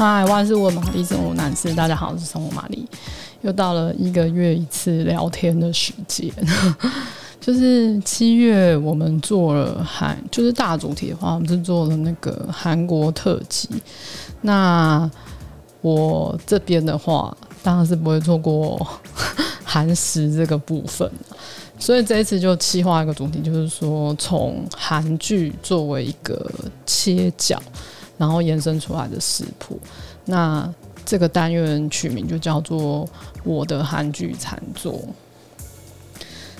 嗨，万事问玛丽，生活男士，大家好，我是生活玛丽，又到了一个月一次聊天的时间，就是七月我们做了韩，就是大主题的话，我们是做了那个韩国特辑。那我这边的话，当然是不会错过 韩食这个部分，所以这一次就企划一个主题，就是说从韩剧作为一个切角。然后延伸出来的食谱，那这个单元取名就叫做“我的韩剧餐桌”。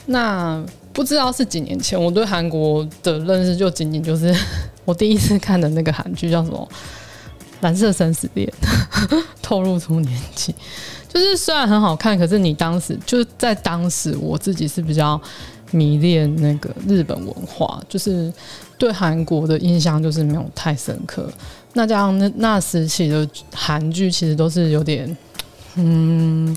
那不知道是几年前，我对韩国的认识就仅仅就是 我第一次看的那个韩剧叫什么《蓝色生死恋》，透露出年纪。就是虽然很好看，可是你当时就是在当时，我自己是比较迷恋那个日本文化，就是。对韩国的印象就是没有太深刻，那这样那那时期的韩剧其实都是有点，嗯，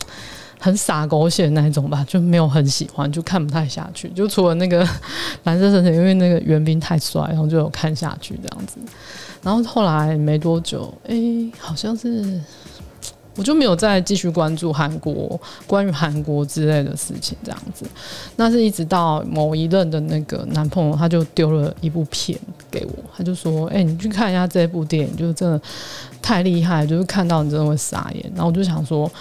很傻狗血那种吧，就没有很喜欢，就看不太下去。就除了那个蓝色生死，因为那个元彬太帅，然后就有看下去这样子。然后后来没多久，哎，好像是。我就没有再继续关注韩国关于韩国之类的事情，这样子。那是一直到某一任的那个男朋友，他就丢了一部片给我，他就说：“哎、你去看一下这部电影，就是真的太厉害，就是看到你真的会傻眼。”然后我就想说：“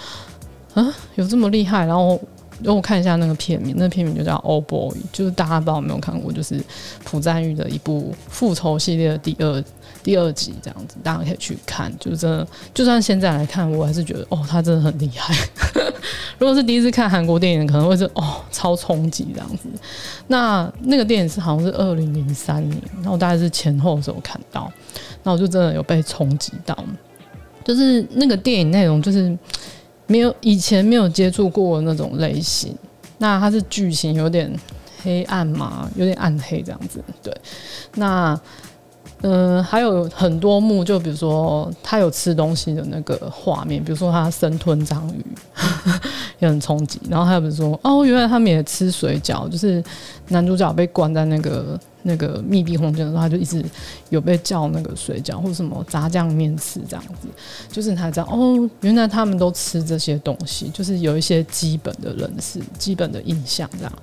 啊，有这么厉害？”然后让我看一下那个片名，那个片名就叫《Old Boy》，就是大家不知道有没有看过，就是朴赞玉的一部复仇系列的第二。第二集这样子，大家可以去看，就是真的，就算现在来看，我还是觉得哦，他真的很厉害。如果是第一次看韩国电影，可能会是哦，超冲击这样子。那那个电影是好像是二零零三年，然后大概是前后的时候看到，那我就真的有被冲击到，就是那个电影内容就是没有以前没有接触过那种类型。那它是剧情有点黑暗嘛，有点暗黑这样子。对，那。嗯、还有很多幕，就比如说他有吃东西的那个画面，比如说他生吞章鱼，也很冲击。然后还有比如说，哦，原来他们也吃水饺，就是男主角被关在那个。那个密闭空间的时候，他就一直有被叫那个水饺或者什么炸酱面吃这样子，就是他知道哦，原来他们都吃这些东西，就是有一些基本的认识、基本的印象这样。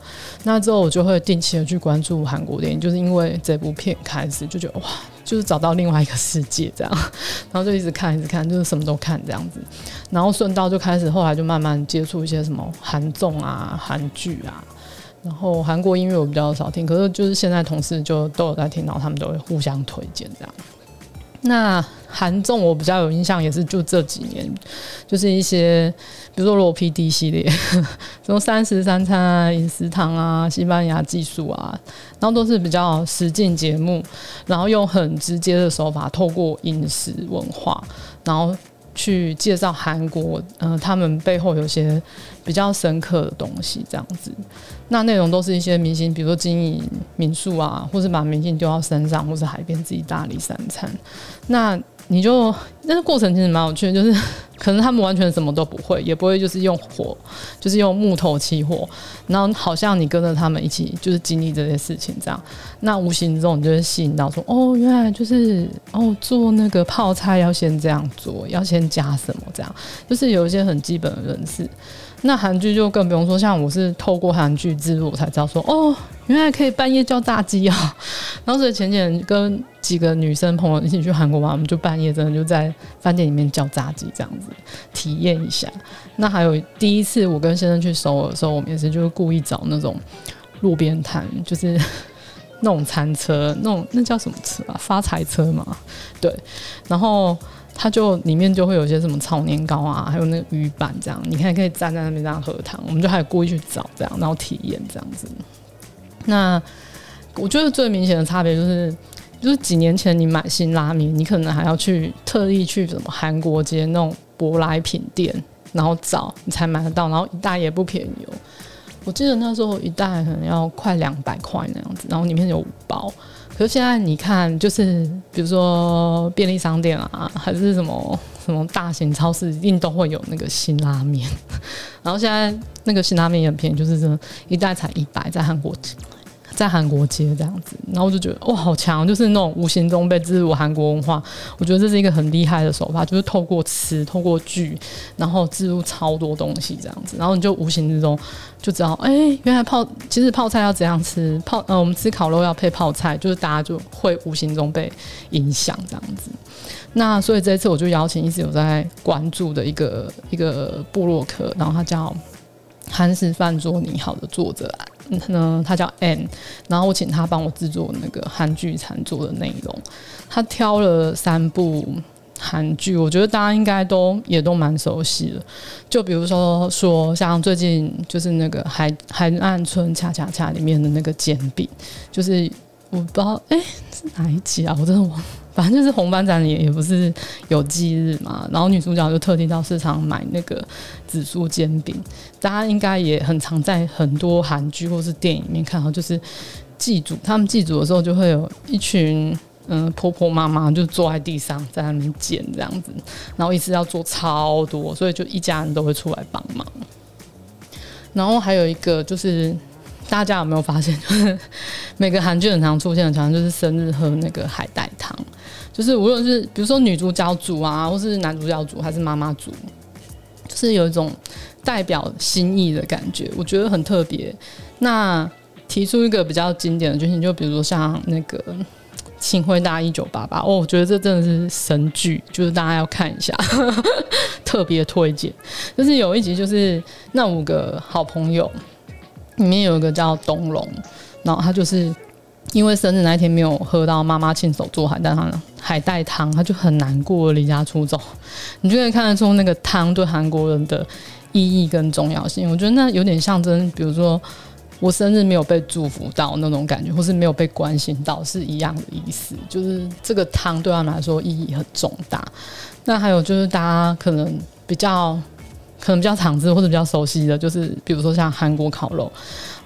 那之后我就会定期的去关注韩国电影，就是因为这部片开始就觉得哇，就是找到另外一个世界这样，然后就一直看一直看，就是什么都看这样子，然后顺道就开始后来就慢慢接触一些什么韩综啊、韩剧啊。然后韩国音乐我比较少听，可是就是现在同事就都有在听，然后他们都会互相推荐这样。那韩综我比较有印象，也是就这几年，就是一些比如说罗 PD 系列，什么三食三餐啊、饮食堂啊、西班牙技术啊，然后都是比较实境节目，然后用很直接的手法，透过饮食文化，然后。去介绍韩国，嗯、他们背后有些比较深刻的东西，这样子。那内容都是一些明星，比如说经营民宿啊，或是把明星丢到山上，或是海边自己打理三餐。那你就那个过程其实蛮有趣的，就是 可能他们完全什么都不会，也不会就是用火，就是用木头起火，然后好像你跟着他们一起就是经历这些事情这样。那无形中你就会吸引到说，哦，原来就是哦做那个泡菜要先这样做，要先加什么这样，就是有一些很基本的认识。那韩剧就更不用说，像我是透过韩剧之路才知道说，哦，原来可以半夜叫炸鸡啊！然后所以前几天跟几个女生朋友一起去韩国玩，我们就半夜真的就在饭店里面叫炸鸡这样子体验一下。那还有第一次我跟先生去首尔的时候，我们也是就是故意找那种路边摊，就是那种餐车，那种那叫什么车啊？发财车嘛，对，然后。它就里面就会有些什么炒年糕啊，还有那个鱼板这样，你看可以站在那边这样喝汤，我们就还故意去找这样，然后体验这样子。那我觉得最明显的差别就是，就是几年前你买新拉面，你可能还要去特意去什么韩国街那种舶来品店，然后找你才买得到，然后一袋也不便宜哦。我记得那时候一袋可能要快两百块那样子，然后里面有五包。可是现在你看，就是比如说便利商店啊，还是什么什么大型超市，一定都会有那个辛拉面。然后现在那个辛拉面也很便宜，就是这一袋才一百，在韩国在韩国街这样子，然后我就觉得哇，好强，就是那种无形中被植入韩国文化，我觉得这是一个很厉害的手法，就是透过吃、透过剧，然后植入超多东西这样子，然后你就无形之中就知道，哎、原来泡其实泡菜要怎样吃，泡呃我们吃烤肉要配泡菜，就是大家就会无形中被影响这样子。那所以这一次我就邀请一直有在关注的一个一个部落客，然后他叫韩食饭桌你好的作者。呢，他叫 N，然后我请他帮我制作那个韩剧餐桌的内容。他挑了三部韩剧，我觉得大家应该都也都蛮熟悉的。就比如说说像最近就是那个海海岸村恰恰恰里面的那个煎饼，就是我不知道哎、是哪一集啊，我真的忘了。反正就是红班长也也不是有忌日嘛，然后女主角就特地到市场买那个紫苏煎饼，大家应该也很常在很多韩剧或是电影里面看到，就是祭祖，他们祭祖的时候就会有一群嗯婆婆妈妈就坐在地上在那边煎这样子，然后一次要做超多，所以就一家人都会出来帮忙。然后还有一个就是。大家有没有发现，就是 每个韩剧很常出现的常常，就是生日喝那个海带，就是无论是比如说女主角组啊，或是男主角组，还是妈妈组，就是有一种代表心意的感觉，我觉得很特别。那提出一个比较经典的剧情，就比如说像那个《请回答一九八八》，哦，我觉得这真的是神剧，就是大家要看一下，特别推荐。就是有一集，就是那五个好朋友。里面有一个叫东龙，然后他就是因为生日那一天没有喝到妈妈亲手做海带汤，海带汤他就很难过，离家出走。你就可以看得出那个汤对韩国人的意义跟重要性。我觉得那有点象征，比如说我生日没有被祝福到那种感觉，或是没有被关心到，是一样的意思。就是这个汤对他们来说意义很重大。那还有就是大家可能比较。可能比较常吃或者比较熟悉的就是，比如说像韩国烤肉。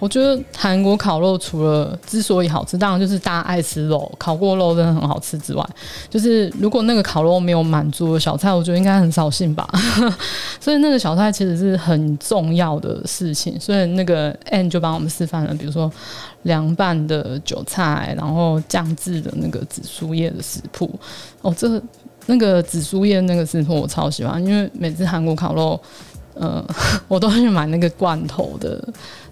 我觉得韩国烤肉除了之所以好吃，当然就是大家爱吃肉，烤过肉真的很好吃之外，就是如果那个烤肉没有满足的小菜，我觉得应该很扫兴吧。所以那个小菜其实是很重要的事情。所以那个 N 就帮我们示范了，比如说凉拌的韭菜，然后酱制的那个紫苏叶的食谱。哦，这。那个紫苏叶那个食谱我超喜欢，因为每次韩国烤肉，呃，我都去买那个罐头的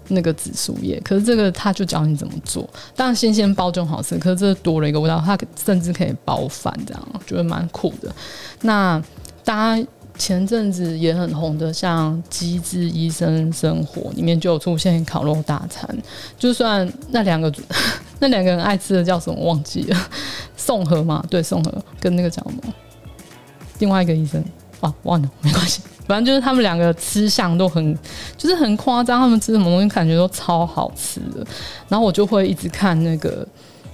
那个紫苏叶。可是这个他就教你怎么做，当然新鲜包就好吃，可是这多了一个味道，它甚至可以包饭，这样觉得蛮酷的。那大家前阵子也很红的，像《机智医生生活》里面就有出现烤肉大餐，就算那两个那两个人爱吃的叫什么忘记了，宋和嘛，对，宋和跟那个叫什么？另外一个医生啊，忘了，没关系，反正就是他们两个吃相都很，就是很夸张，他们吃什么东西感觉都超好吃的。然后我就会一直看那个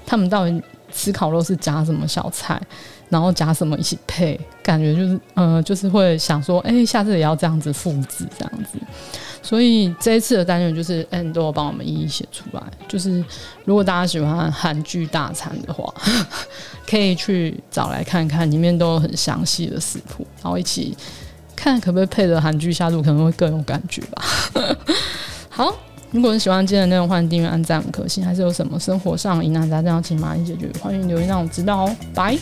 他们到底吃烤肉是加什么小菜，然后加什么一起配，感觉就是嗯、呃，就是会想说，哎、下次也要这样子复制这样子。所以这一次的单元就是 Ann 都有帮我们一一写出来。就是如果大家喜欢韩剧大餐的话，可以去找来看看，里面都有很详细的食谱，然后一起看可不可以配着韩剧下肚，可能会更有感觉吧。好，如果你喜欢今天的内容，欢迎订阅、按赞、五颗星。还是有什么生活上疑难杂症要请玛丽解决，欢迎留言让我知道哦。拜。